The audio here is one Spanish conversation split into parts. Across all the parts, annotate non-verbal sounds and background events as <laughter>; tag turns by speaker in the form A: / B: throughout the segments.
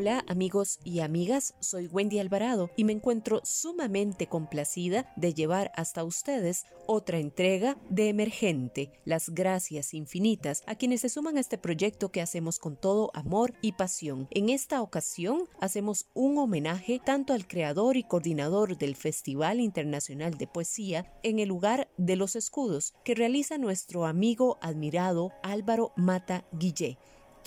A: Hola amigos y amigas, soy Wendy Alvarado y me encuentro sumamente complacida de llevar hasta ustedes otra entrega de Emergente. Las gracias infinitas a quienes se suman a este proyecto que hacemos con todo amor y pasión. En esta ocasión hacemos un homenaje tanto al creador y coordinador del Festival Internacional de Poesía en el lugar de los escudos que realiza nuestro amigo admirado Álvaro Mata Guillé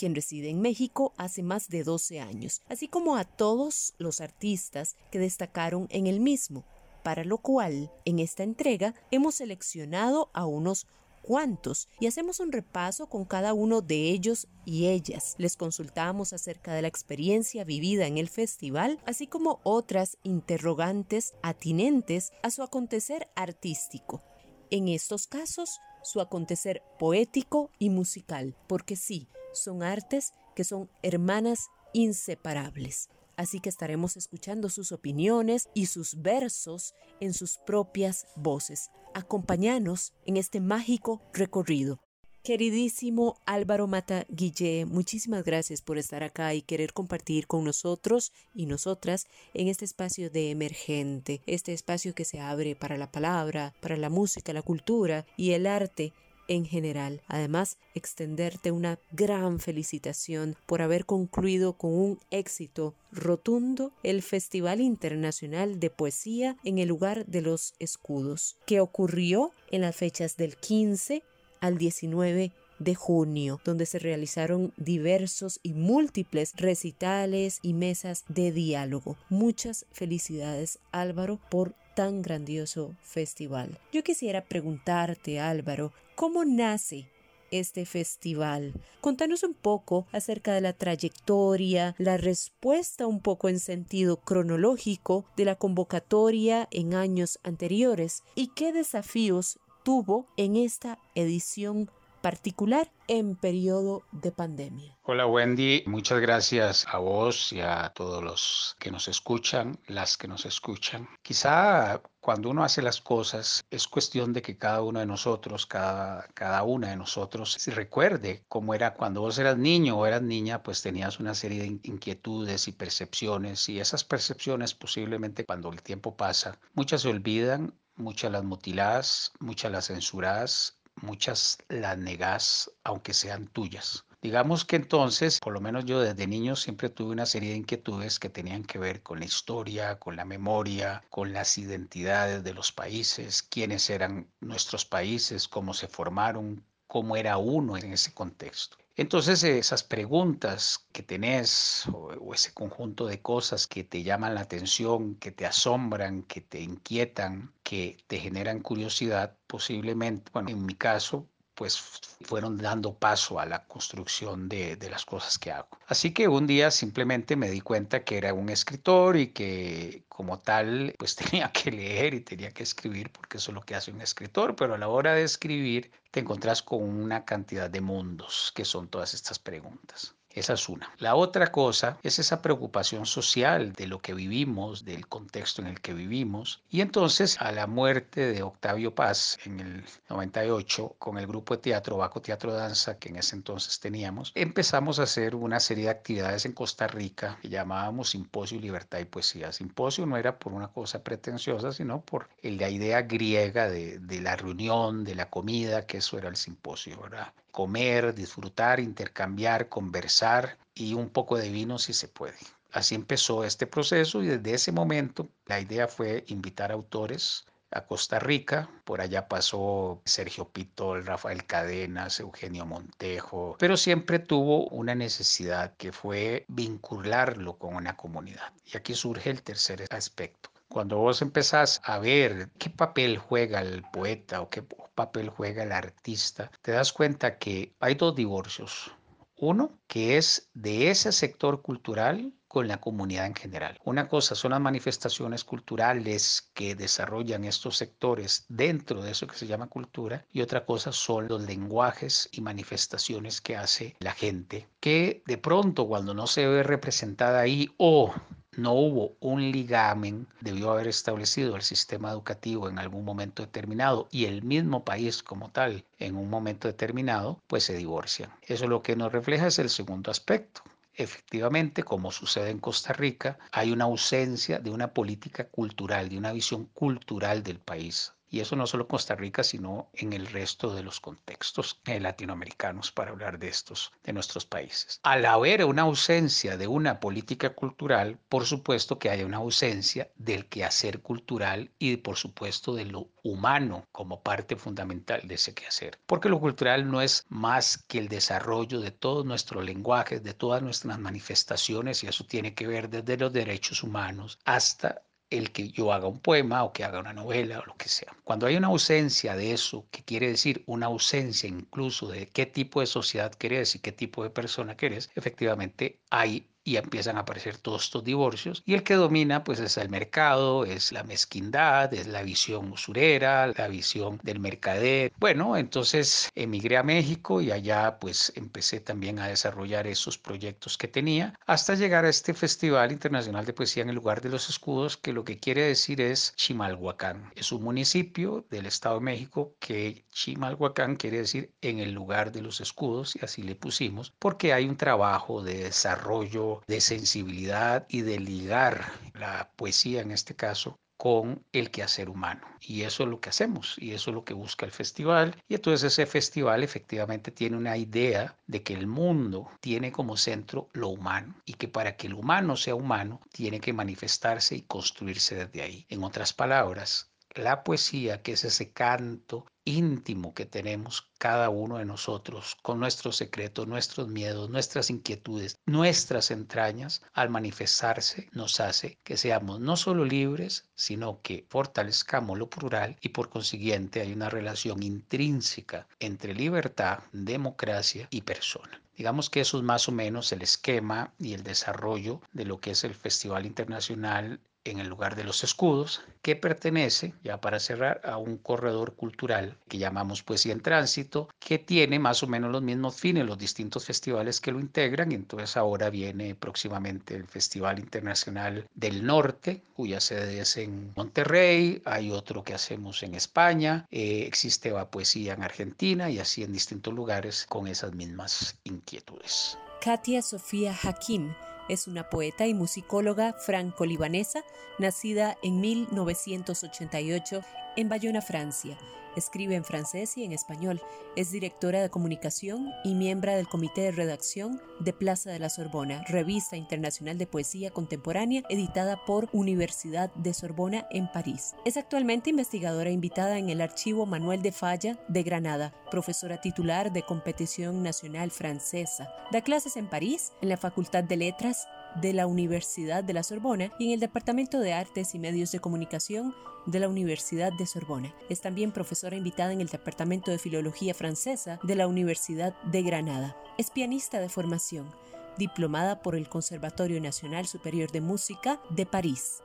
A: quien reside en México hace más de 12 años, así como a todos los artistas que destacaron en el mismo, para lo cual en esta entrega hemos seleccionado a unos cuantos y hacemos un repaso con cada uno de ellos y ellas. Les consultamos acerca de la experiencia vivida en el festival, así como otras interrogantes atinentes a su acontecer artístico. En estos casos, su acontecer poético y musical, porque sí, son artes que son hermanas inseparables. Así que estaremos escuchando sus opiniones y sus versos en sus propias voces. Acompáñanos en este mágico recorrido. Queridísimo Álvaro Mata Guille, muchísimas gracias por estar acá y querer compartir con nosotros y nosotras en este espacio de emergente, este espacio que se abre para la palabra, para la música, la cultura y el arte en general. Además, extenderte una gran felicitación por haber concluido con un éxito rotundo el Festival Internacional de Poesía en el lugar de los escudos, que ocurrió en las fechas del 15 al 19 de junio, donde se realizaron diversos y múltiples recitales y mesas de diálogo. Muchas felicidades Álvaro por tan grandioso festival. Yo quisiera preguntarte Álvaro, ¿cómo nace este festival. Contanos un poco acerca de la trayectoria, la respuesta un poco en sentido cronológico de la convocatoria en años anteriores y qué desafíos tuvo en esta edición particular en periodo de pandemia.
B: Hola Wendy, muchas gracias a vos y a todos los que nos escuchan, las que nos escuchan. Quizá cuando uno hace las cosas es cuestión de que cada uno de nosotros, cada, cada una de nosotros, se recuerde cómo era cuando vos eras niño o eras niña, pues tenías una serie de inquietudes y percepciones y esas percepciones posiblemente cuando el tiempo pasa, muchas se olvidan, muchas las mutilás, muchas las censurás, muchas las negás, aunque sean tuyas. Digamos que entonces, por lo menos yo desde niño siempre tuve una serie de inquietudes que tenían que ver con la historia, con la memoria, con las identidades de los países, quiénes eran nuestros países, cómo se formaron, cómo era uno en ese contexto. Entonces esas preguntas que tenés o, ese conjunto de cosas que te llaman la atención, que te asombran, que te inquietan, que te generan curiosidad, posiblemente, bueno, en mi caso, pues fueron dando paso a la construcción de, las cosas que hago. Así que un día simplemente me di cuenta que era un escritor y que como tal pues <laughs> tenía que leer y tenía que escribir porque eso es lo que hace un escritor, pero a la hora de escribir te encontrás con una cantidad de mundos que son todas estas preguntas. Esa es una. La otra cosa es esa preocupación social de lo que vivimos, del contexto en el que vivimos. Y entonces, a la muerte de Octavio Paz en el 98, con el grupo de teatro Baco Teatro Danza, que en ese entonces teníamos, empezamos a hacer una serie de actividades en Costa Rica que llamábamos Simposio Libertad y Poesía. Simposio no era por una cosa pretenciosa, sino por la idea griega de, de la reunión, de la comida, que eso era el simposio, ¿verdad? Comer, disfrutar, intercambiar, conversar y un poco de vino si se puede. Así empezó este proceso y desde ese momento la idea fue invitar autores a Costa Rica. Por allá pasó Sergio Pitol, Rafael Cadenas, Eugenio Montejo, pero siempre tuvo una necesidad que fue vincularlo con una comunidad. Y aquí surge el tercer aspecto. Cuando vos empezás a ver qué papel juega el poeta o qué papel juega el artista, te das cuenta que hay dos divorcios. Uno, que es de ese sector cultural con la comunidad en general. Una cosa son las manifestaciones culturales que desarrollan estos sectores dentro de eso que se llama cultura y otra cosa son los lenguajes y manifestaciones que hace la gente que de pronto cuando no se ve representada ahí o no hubo un ligamen, debió haber establecido el sistema educativo en algún momento determinado y el mismo país como tal en un momento determinado, pues se divorcian. Eso lo que nos refleja es el segundo aspecto. Efectivamente, como sucede en Costa Rica, hay una ausencia de una política cultural, de una visión cultural del país. Y eso no solo en Costa Rica, sino en el resto de los contextos eh, latinoamericanos, para hablar de estos, de nuestros países. Al haber una ausencia de una política cultural, por supuesto que hay una ausencia del quehacer cultural y por supuesto de lo humano como parte fundamental de ese quehacer. Porque lo cultural no es más que el desarrollo de todos nuestros lenguajes, de todas nuestras manifestaciones, y eso tiene que ver desde los derechos humanos hasta el que yo haga un poema o que haga una novela o lo que sea. Cuando hay una ausencia de eso, que quiere decir una ausencia incluso de qué tipo de sociedad querés y qué tipo de persona querés, efectivamente hay y empiezan a aparecer todos estos divorcios y el que domina pues es el mercado, es la mezquindad, es la visión usurera, la visión del mercader. Bueno, entonces emigré a México y allá pues empecé también a desarrollar esos proyectos que tenía hasta llegar a este Festival Internacional de Poesía en el lugar de los escudos que lo que quiere decir es Chimalhuacán. Es un municipio del Estado de México que Chimalhuacán quiere decir en el lugar de los escudos y así le pusimos porque hay un trabajo de desarrollo de sensibilidad y de ligar la poesía en este caso con el quehacer humano. Y eso es lo que hacemos y eso es lo que busca el festival. Y entonces ese festival efectivamente tiene una idea de que el mundo tiene como centro lo humano y que para que el humano sea humano tiene que manifestarse y construirse desde ahí. En otras palabras, la poesía, que es ese canto íntimo que tenemos cada uno de nosotros, con nuestros secretos, nuestros miedos, nuestras inquietudes, nuestras entrañas, al manifestarse nos hace que seamos no solo libres, sino que fortalezcamos lo plural y por consiguiente hay una relación intrínseca entre libertad, democracia y persona. Digamos que eso es más o menos el esquema y el desarrollo de lo que es el Festival Internacional en el lugar de los escudos, que pertenece, ya para cerrar, a un corredor cultural que llamamos Poesía en Tránsito, que tiene más o menos los mismos fines, los distintos festivales que lo integran. Y entonces ahora viene próximamente el Festival Internacional del Norte, cuya sede es en Monterrey, hay otro que hacemos en España, eh, existe poesía en Argentina y así en distintos lugares con esas mismas inquietudes.
A: Katia Sofía Hakim es una poeta y musicóloga franco-libanesa, nacida en 1988 en Bayona, Francia. Escribe en francés y en español. Es directora de comunicación y miembro del comité de redacción de Plaza de la Sorbona, revista internacional de poesía contemporánea editada por Universidad de Sorbona en París. Es actualmente investigadora invitada en el Archivo Manuel de Falla de Granada, profesora titular de competición nacional francesa. Da clases en París, en la Facultad de Letras de la Universidad de la Sorbona y en el Departamento de Artes y Medios de Comunicación de la Universidad de Sorbona. Es también profesora invitada en el Departamento de Filología Francesa de la Universidad de Granada. Es pianista de formación, diplomada por el Conservatorio Nacional Superior de Música de París,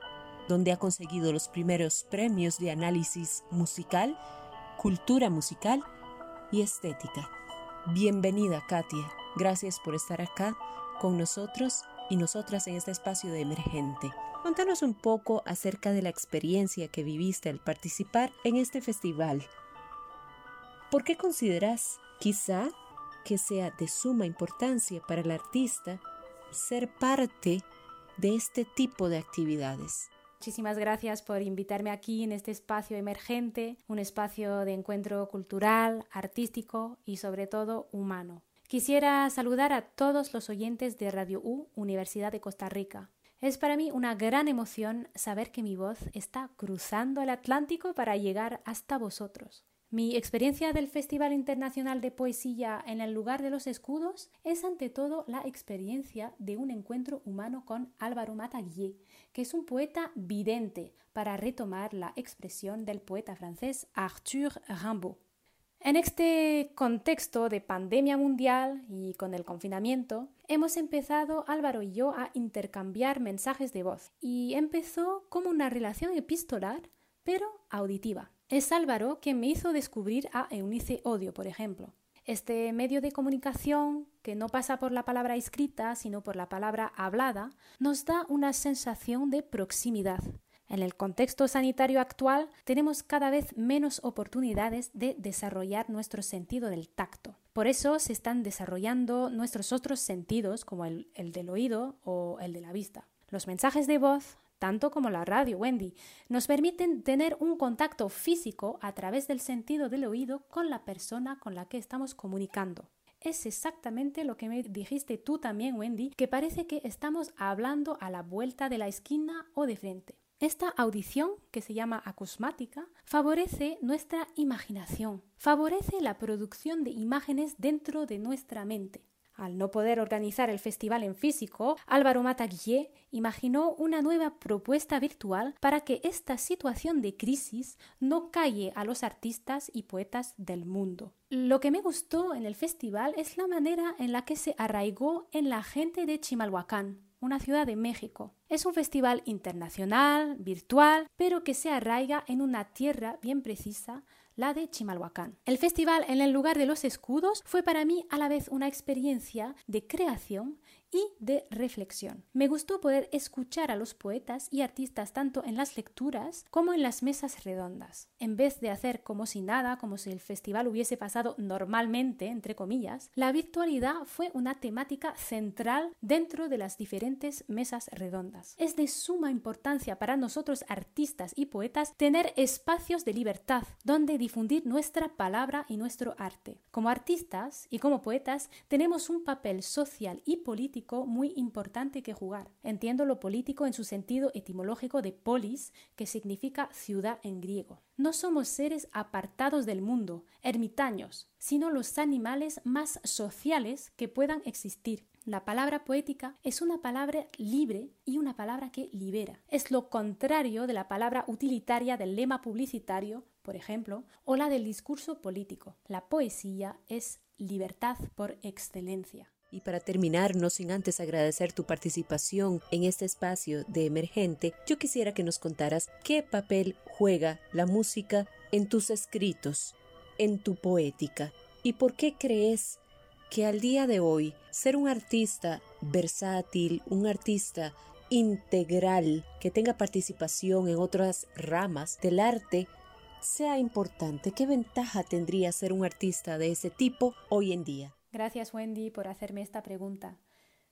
A: donde ha conseguido los primeros premios de análisis musical, cultura musical y estética. Bienvenida, Katia. Gracias por estar acá con nosotros y nosotras en este espacio de emergente. Contanos un poco acerca de la experiencia que viviste al participar en este festival. ¿Por qué consideras quizá que sea de suma importancia para el artista ser parte de este tipo de actividades?
C: Muchísimas gracias por invitarme aquí en este espacio emergente, un espacio de encuentro cultural, artístico y sobre todo humano. Quisiera saludar a todos los oyentes de Radio U, Universidad de Costa Rica. Es para mí una gran emoción saber que mi voz está cruzando el Atlántico para llegar hasta vosotros. Mi experiencia del Festival Internacional de Poesía en el lugar de los escudos es ante todo la experiencia de un encuentro humano con Álvaro Mataguier, que es un poeta vidente, para retomar la expresión del poeta francés Arthur Rimbaud. En este contexto de pandemia mundial y con el confinamiento, hemos empezado Álvaro y yo a intercambiar mensajes de voz y empezó como una relación epistolar, pero auditiva. Es Álvaro quien me hizo descubrir a Eunice Odio, por ejemplo. Este medio de comunicación, que no pasa por la palabra escrita, sino por la palabra hablada, nos da una sensación de proximidad, en el contexto sanitario actual tenemos cada vez menos oportunidades de desarrollar nuestro sentido del tacto. Por eso se están desarrollando nuestros otros sentidos como el, del oído o el de la vista. Los mensajes de voz, tanto como la radio, Wendy, nos permiten tener un contacto físico a través del sentido del oído con la persona con la que estamos comunicando. Es exactamente lo que me dijiste tú también, Wendy, que parece que estamos hablando a la vuelta de la esquina o de frente. Esta audición, que se llama acusmática, favorece nuestra imaginación, favorece la producción de imágenes dentro de nuestra mente. Al no poder organizar el festival en físico, Álvaro Mataguillé imaginó una nueva propuesta virtual para que esta situación de crisis no calle a los artistas y poetas del mundo. Lo que me gustó en el festival es la manera en la que se arraigó en la gente de Chimalhuacán, una ciudad de México. Es un festival internacional, virtual, pero que se arraiga en una tierra bien precisa, la de Chimalhuacán. El festival en el lugar de los escudos fue para mí a la vez una experiencia de creación y de reflexión. Me gustó poder escuchar a los poetas y artistas tanto en las lecturas como en las mesas redondas. En vez de hacer como si nada, como si el festival hubiese pasado normalmente, entre comillas, la virtualidad fue una temática central dentro de las diferentes mesas redondas. Es de suma importancia para nosotros artistas y poetas tener espacios de libertad donde difundir nuestra palabra y nuestro arte. Como artistas y como poetas tenemos un papel social y político muy importante que jugar. Entiendo lo político en su sentido etimológico de polis, que significa ciudad en griego. No somos seres apartados del mundo, ermitaños, sino los animales más sociales que puedan existir. La palabra poética es una palabra libre y una palabra que libera. Es lo contrario de la palabra utilitaria del lema publicitario, por ejemplo, o la del discurso político. La poesía es libertad por excelencia.
A: Y para terminar, no sin antes agradecer tu participación en este espacio de emergente, yo quisiera que nos contaras qué papel juega la música en tus escritos, en tu poética, y por qué crees que al día de hoy ser un artista versátil, un artista integral, que tenga participación en otras ramas del arte, sea importante. ¿Qué ventaja tendría ser un artista de ese tipo hoy en día?
C: Gracias Wendy por hacerme esta pregunta.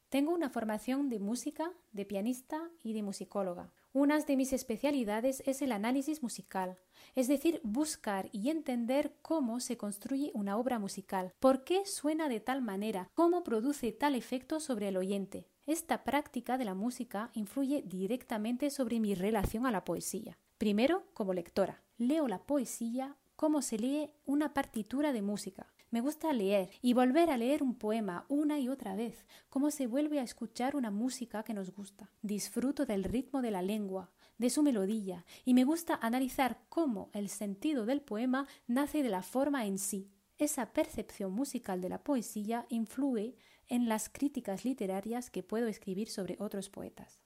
C: Tengo una formación de música, de pianista y de musicóloga. Una de mis especialidades es el análisis musical, es decir, buscar y entender cómo se construye una obra musical, por qué suena de tal manera, cómo produce tal efecto sobre el oyente. Esta práctica de la música influye directamente sobre mi relación a la poesía. Primero, como lectora, leo la poesía como se lee una partitura de música. Me gusta leer y volver a leer un poema una y otra vez, como se vuelve a escuchar una música que nos gusta. Disfruto del ritmo de la lengua, de su melodía, y me gusta analizar cómo el sentido del poema nace de la forma en sí. Esa percepción musical de la poesía influye en las críticas literarias que puedo escribir sobre otros poetas.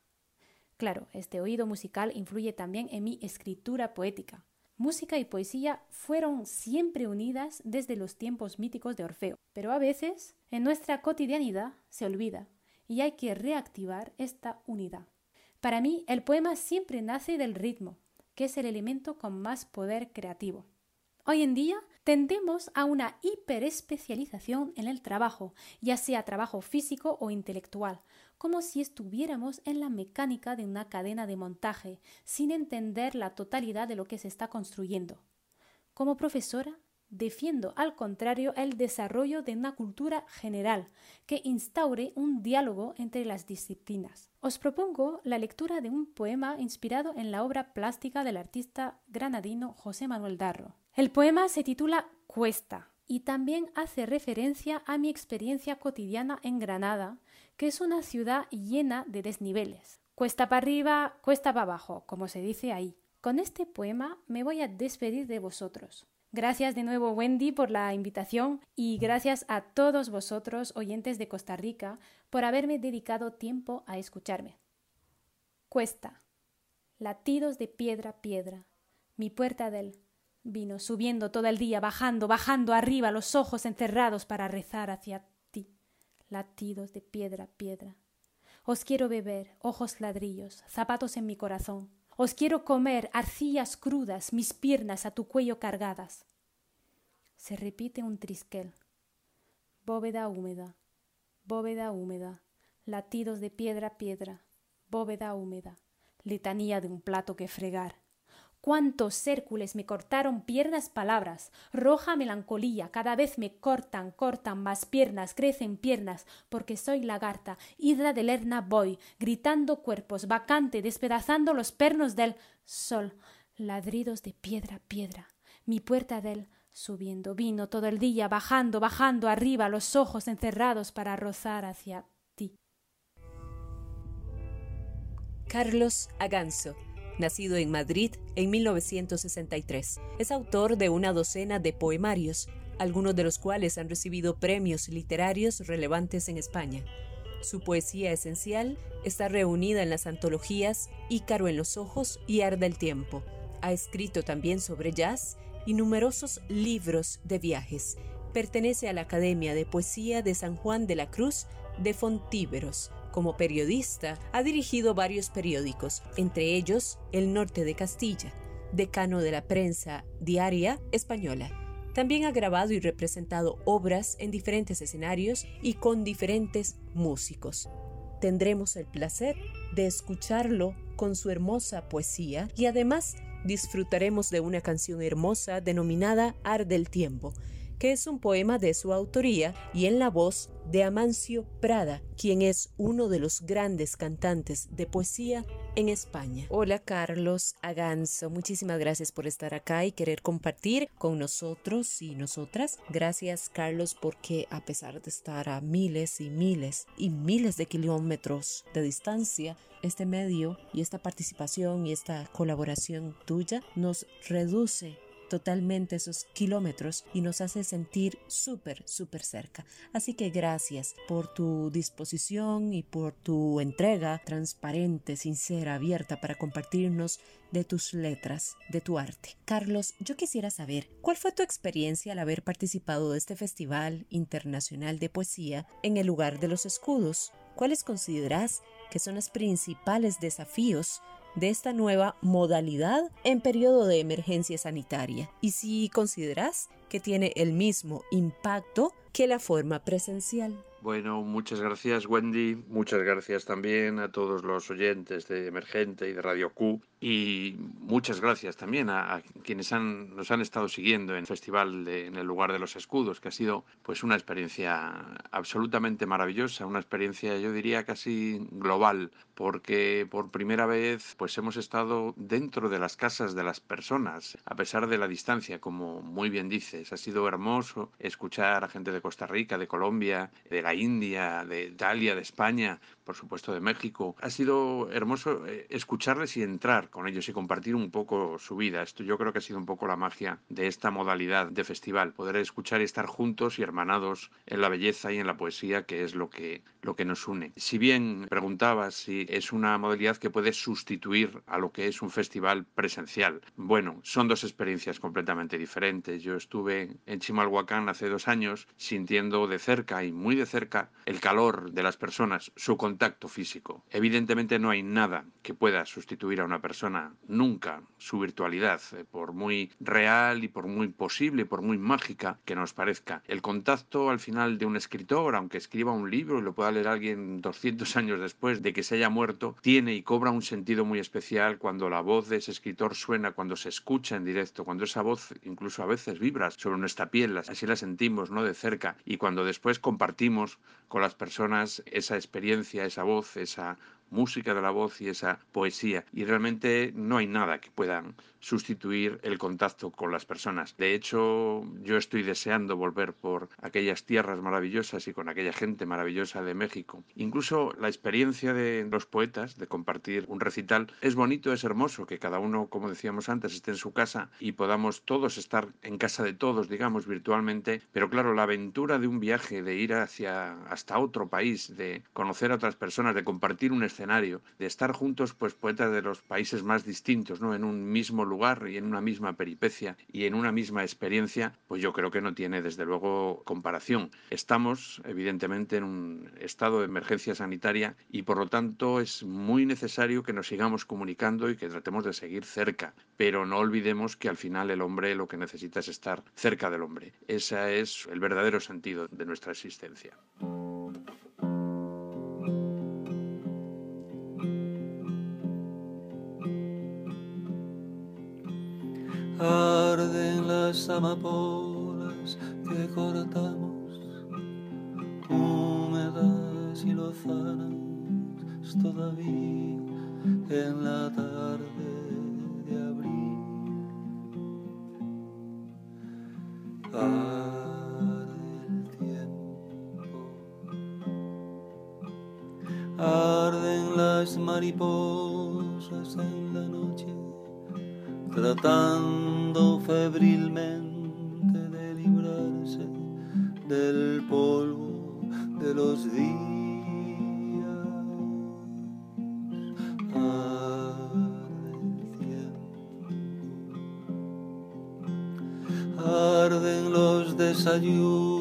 C: Claro, este oído musical influye también en mi escritura poética. Música y poesía fueron siempre unidas desde los tiempos míticos de Orfeo, pero a veces en nuestra cotidianidad se olvida y hay que reactivar esta unidad. Para mí, el poema siempre nace del ritmo, que es el elemento con más poder creativo. Hoy en día tendemos a una hiperespecialización en el trabajo, ya sea trabajo físico o intelectual, como si estuviéramos en la mecánica de una cadena de montaje, sin entender la totalidad de lo que se está construyendo. Como profesora, defiendo al contrario el desarrollo de una cultura general que instaure un diálogo entre las disciplinas. Os propongo la lectura de un poema inspirado en la obra plástica del artista granadino José Manuel Darro. El poema se titula Cuesta y también hace referencia a mi experiencia cotidiana en Granada, que es una ciudad llena de desniveles. Cuesta para arriba, cuesta para abajo, como se dice ahí. Con este poema me voy a despedir de vosotros. Gracias de nuevo Wendy por la invitación y gracias a todos vosotros, oyentes de Costa Rica, por haberme dedicado tiempo a escucharme. Cuesta. Latidos de piedra piedra. Mi puerta del vino subiendo todo el día, bajando, bajando arriba, los ojos encerrados para rezar hacia. Latidos de piedra piedra. Os quiero beber, ojos ladrillos, zapatos en mi corazón. Os quiero comer, arcillas crudas, mis piernas a tu cuello cargadas. Se repite un trisquel. Bóveda húmeda, bóveda húmeda, latidos de piedra a piedra, bóveda húmeda, letanía de un plato que fregar. Cuántos Hércules me cortaron piernas palabras, roja melancolía, cada vez me cortan, cortan más piernas, crecen piernas, porque soy lagarta, hidra de lerna voy, gritando cuerpos, vacante, despedazando los pernos del sol, ladridos de piedra piedra, mi puerta del subiendo vino todo el día, bajando, bajando arriba, los ojos encerrados para rozar hacia ti.
A: Carlos Aganzo nacido en Madrid en 1963. Es autor de una docena de poemarios, algunos de los cuales han recibido premios literarios relevantes en España. Su poesía esencial está reunida en las antologías Ícaro en los ojos y Arda el tiempo. Ha escrito también sobre jazz y numerosos libros de viajes. Pertenece a la Academia de Poesía de San Juan de la Cruz de Fontíveros como periodista, ha dirigido varios periódicos, entre ellos El Norte de Castilla, decano de la prensa diaria española. También ha grabado y representado obras en diferentes escenarios y con diferentes músicos. Tendremos el placer de escucharlo con su hermosa poesía y además disfrutaremos de una canción hermosa denominada Ar del Tiempo, que es un poema de su autoría y en la voz de Amancio Prada, quien es uno de los grandes cantantes de poesía en España. Hola Carlos Aganzo, muchísimas gracias por estar acá y querer compartir con nosotros y nosotras. Gracias Carlos porque a pesar de estar a miles y miles y miles de kilómetros de distancia, este medio y esta participación y esta colaboración tuya nos reduce totalmente esos kilómetros y nos hace sentir súper, súper cerca. Así que gracias por tu disposición y por tu entrega transparente, sincera, abierta para compartirnos de tus letras, de tu arte. Carlos, yo quisiera saber, ¿cuál fue tu experiencia al haber participado de este Festival Internacional de Poesía en el lugar de los escudos? ¿Cuáles consideras que son los principales desafíos de esta nueva modalidad en periodo de emergencia sanitaria. Y si consideras que tiene el mismo impacto que la forma presencial.
D: Bueno, muchas gracias Wendy, muchas gracias también a todos los oyentes de Emergente y de Radio Q y muchas gracias también a, quienes han, nos han estado siguiendo en el Festival en el lugar de los escudos, que ha sido pues una experiencia absolutamente maravillosa, una experiencia yo diría casi global, porque por primera vez pues hemos estado dentro de las casas de las personas, a pesar de la distancia, como muy bien dices. Ha sido hermoso escuchar a gente de Costa Rica, de Colombia, de la India, de Italia, de España, por supuesto de México. Ha sido hermoso eh, escucharles y entrar con ellos y compartir un poco su vida. Esto yo creo que ha sido un poco la magia de esta modalidad de festival, poder escuchar y estar juntos y hermanados en la belleza y en la poesía, que es lo que, lo que nos une. Si bien preguntabas si es una modalidad que puede sustituir a lo que es un festival presencial, bueno, son dos experiencias completamente diferentes. Yo estuve en Chimalhuacán hace dos años sintiendo de cerca y muy de cerca el calor de las personas, su contacto físico. Evidentemente no hay nada que pueda sustituir a una persona, nunca, su virtualidad, eh, por muy real y por muy posible, por muy mágica que nos parezca. El contacto al final de un escritor, aunque escriba un libro y lo pueda leer alguien 200 años después de que se haya muerto, tiene y cobra un sentido muy especial cuando la voz de ese escritor suena, cuando se escucha en directo, cuando esa voz incluso a veces vibra sobre nuestra piel, así la sentimos, ¿no? De cerca, y cuando después compartimos con las personas esa experiencia, esa voz, esa música de la voz y esa poesía. Y realmente no hay nada que puedan sustituir el contacto con las personas. De hecho, yo estoy deseando volver por aquellas tierras maravillosas y con aquella gente maravillosa de México. Incluso la experiencia de los poetas de compartir un recital es bonito, es hermoso que cada uno, como decíamos antes, esté en su casa y podamos todos estar en casa de todos, digamos, virtualmente. Pero claro, la aventura de un viaje, de ir hacia hasta otro país, de conocer a otras personas, de compartir un escenario, de estar juntos, pues poetas de los países más distintos, ¿no? En un mismo lugar y en una misma peripecia y en una misma experiencia, pues yo creo que no tiene desde luego comparación. Estamos evidentemente en un estado de emergencia sanitaria y por lo tanto es muy necesario que nos sigamos comunicando y que tratemos de seguir cerca, pero no olvidemos que al final el hombre lo que necesita es estar cerca del hombre. Ese es el verdadero sentido de nuestra existencia.
E: Amapolas que cortamos, húmedas y lozanas todavía en la tarde de abril. Arde el tiempo, arden las mariposas en la noche febrilmente de librarse del polvo de los días. Arde arden los desayunos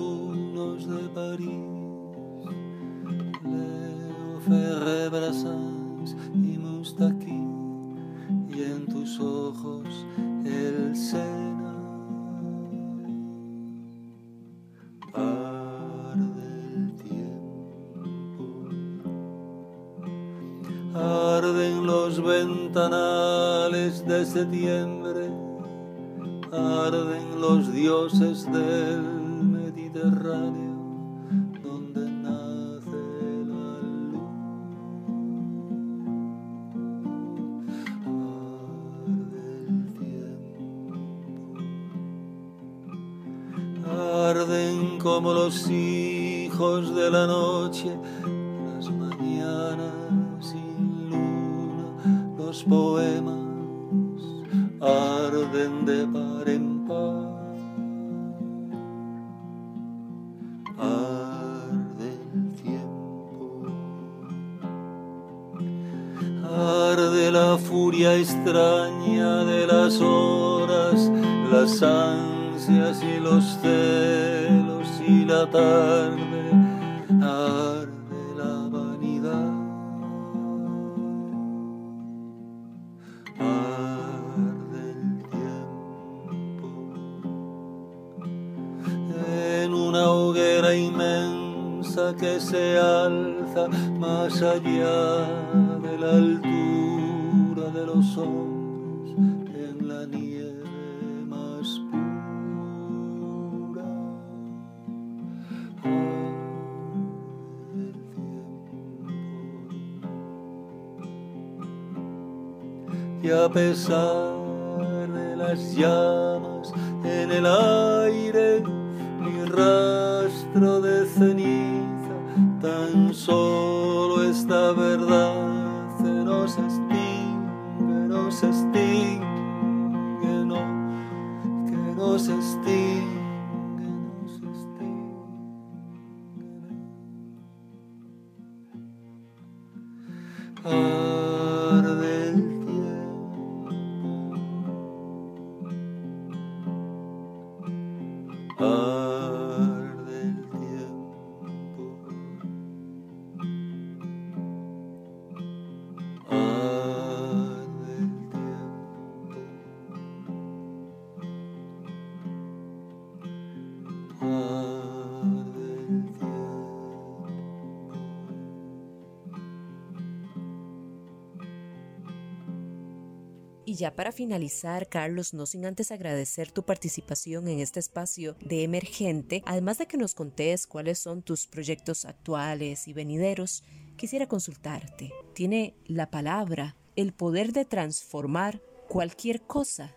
E: como los hijos de la noche, las mañanas sin luna, los poemas arden de que se alza más allá de la altura de los hombros en la nieve más pura. El tiempo y a pesar de las llamas en el aire, solo esta verdad que nos extingue, nos extingue, no, que nos extingue, nos
A: ya para finalizar, Carlos, no sin antes agradecer tu participación en este espacio de Emergente, además de que nos contés cuáles son tus proyectos actuales y venideros, quisiera consultarte. ¿Tiene la palabra el poder de transformar cualquier cosa.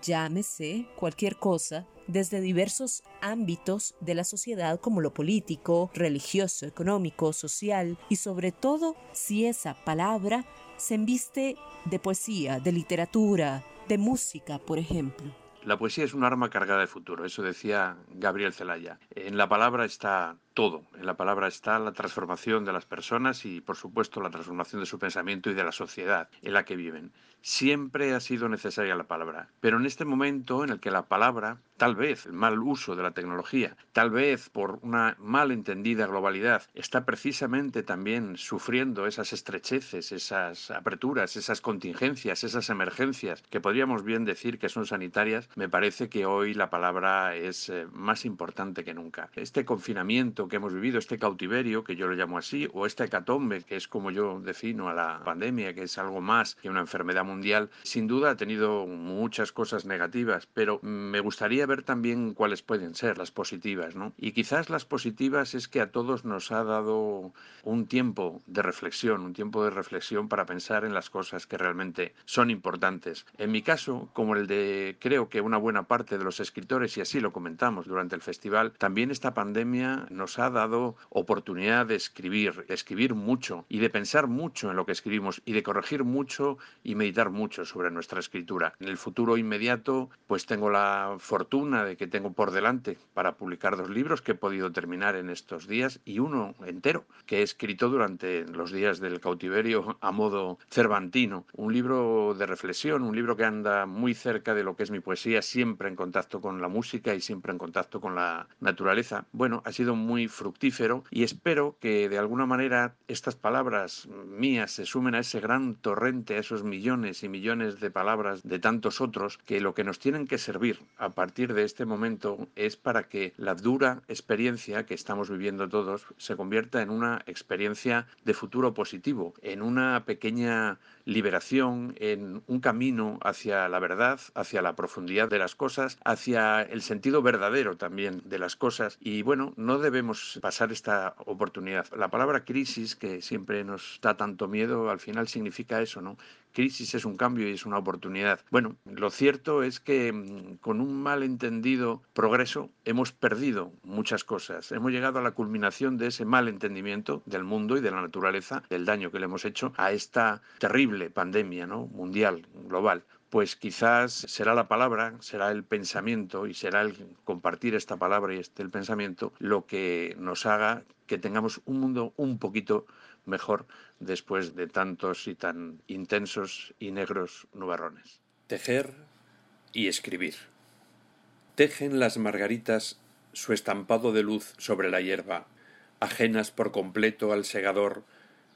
A: Llámese cualquier cosa desde diversos ámbitos de la sociedad como lo político, religioso, económico, social y sobre todo si esa palabra se embiste de poesía, de literatura, de música, por ejemplo.
D: La poesía es un arma cargada de futuro, eso decía Gabriel Zelaya. En la palabra está todo. En la palabra está la transformación de las personas y, por supuesto, la transformación de su pensamiento y de la sociedad en la que viven. Siempre ha sido necesaria la palabra, pero en este momento en el que la palabra, tal vez el mal uso de la tecnología, tal vez por una mal entendida globalidad, está precisamente también sufriendo esas estrecheces, esas aperturas, esas contingencias, esas emergencias, que podríamos bien decir que son sanitarias, me parece que hoy la palabra es eh, más importante que nunca. Este confinamiento que hemos vivido, este cautiverio, que yo lo llamo así, o esta hecatombe, que es como yo defino a la pandemia, que es algo más que una enfermedad mundial, sin duda ha tenido muchas cosas negativas, pero me gustaría ver también cuáles pueden ser las positivas, ¿no? Y quizás las positivas es que a todos nos ha dado un tiempo de reflexión, un tiempo de reflexión para pensar en las cosas que realmente son importantes. En mi caso, como el de creo que una buena parte de los escritores, y así lo comentamos durante el festival, también esta pandemia nos ha dado oportunidad de escribir, de escribir mucho y de pensar mucho en lo que escribimos y de corregir mucho y meditar mucho sobre nuestra escritura. En el futuro inmediato, pues tengo la fortuna de que tengo por delante para publicar dos libros que he podido terminar en estos días y uno entero que he escrito durante los días del cautiverio a modo cervantino. Un libro de reflexión, un libro que anda muy cerca de lo que es mi poesía, siempre en contacto con la música y siempre en contacto con la naturaleza. Bueno, ha sido muy fructífero y espero que de alguna manera estas palabras mías se sumen a ese gran torrente, a esos millones y millones de palabras de tantos otros que lo que nos tienen que servir a partir de este momento es para que la dura experiencia que estamos viviendo todos se convierta en una experiencia de futuro positivo, en una pequeña liberación, en un camino hacia la verdad, hacia la profundidad de las cosas, hacia el sentido verdadero también de las cosas. Y bueno, no debemos pasar esta oportunidad. La palabra crisis, que siempre nos da tanto miedo, al final significa eso, ¿no? Crisis es un cambio y es una oportunidad. Bueno, lo cierto es que mm, con un malentendido progreso hemos perdido muchas cosas. Hemos llegado a la culminación de ese mal entendimiento del mundo y de la naturaleza, del daño que le hemos hecho a esta terrible pandemia ¿no? mundial, global pues quizás será la palabra, será el pensamiento y será el compartir esta palabra y este el pensamiento lo que nos haga que tengamos un mundo un poquito mejor después de tantos y tan intensos y negros nubarrones.
F: Tejer y escribir. Tejen las margaritas su estampado de luz sobre la hierba, ajenas por completo al segador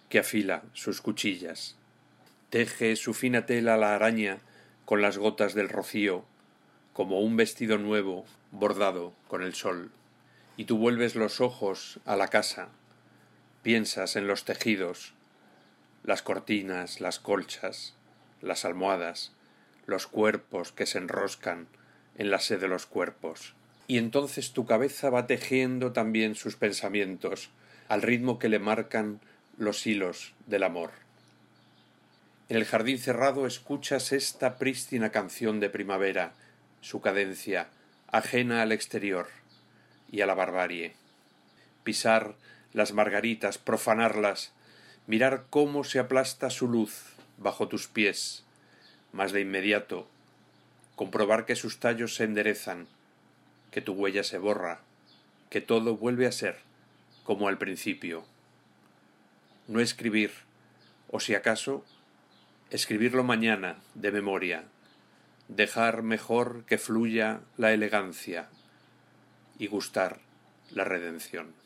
F: que afila sus cuchillas. Teje su fina tela la araña con las gotas del rocío, como un vestido nuevo bordado con el sol. Y tú vuelves los ojos a la casa, Piensas en los tejidos, las cortinas, las colchas, las almohadas, los cuerpos que se enroscan en la sed de los cuerpos. Y entonces tu cabeza va tejiendo también sus pensamientos al ritmo que le marcan los hilos del amor. En el jardín cerrado escuchas esta prístina canción de primavera, su cadencia, ajena al exterior y a la barbarie. Pisar las margaritas, profanarlas, mirar cómo se aplasta su luz bajo tus pies, mas de inmediato comprobar que sus tallos se enderezan, que tu huella se borra, que todo vuelve a ser como al principio. No escribir, o si acaso, escribirlo mañana de memoria, dejar mejor que fluya la elegancia y gustar la redención.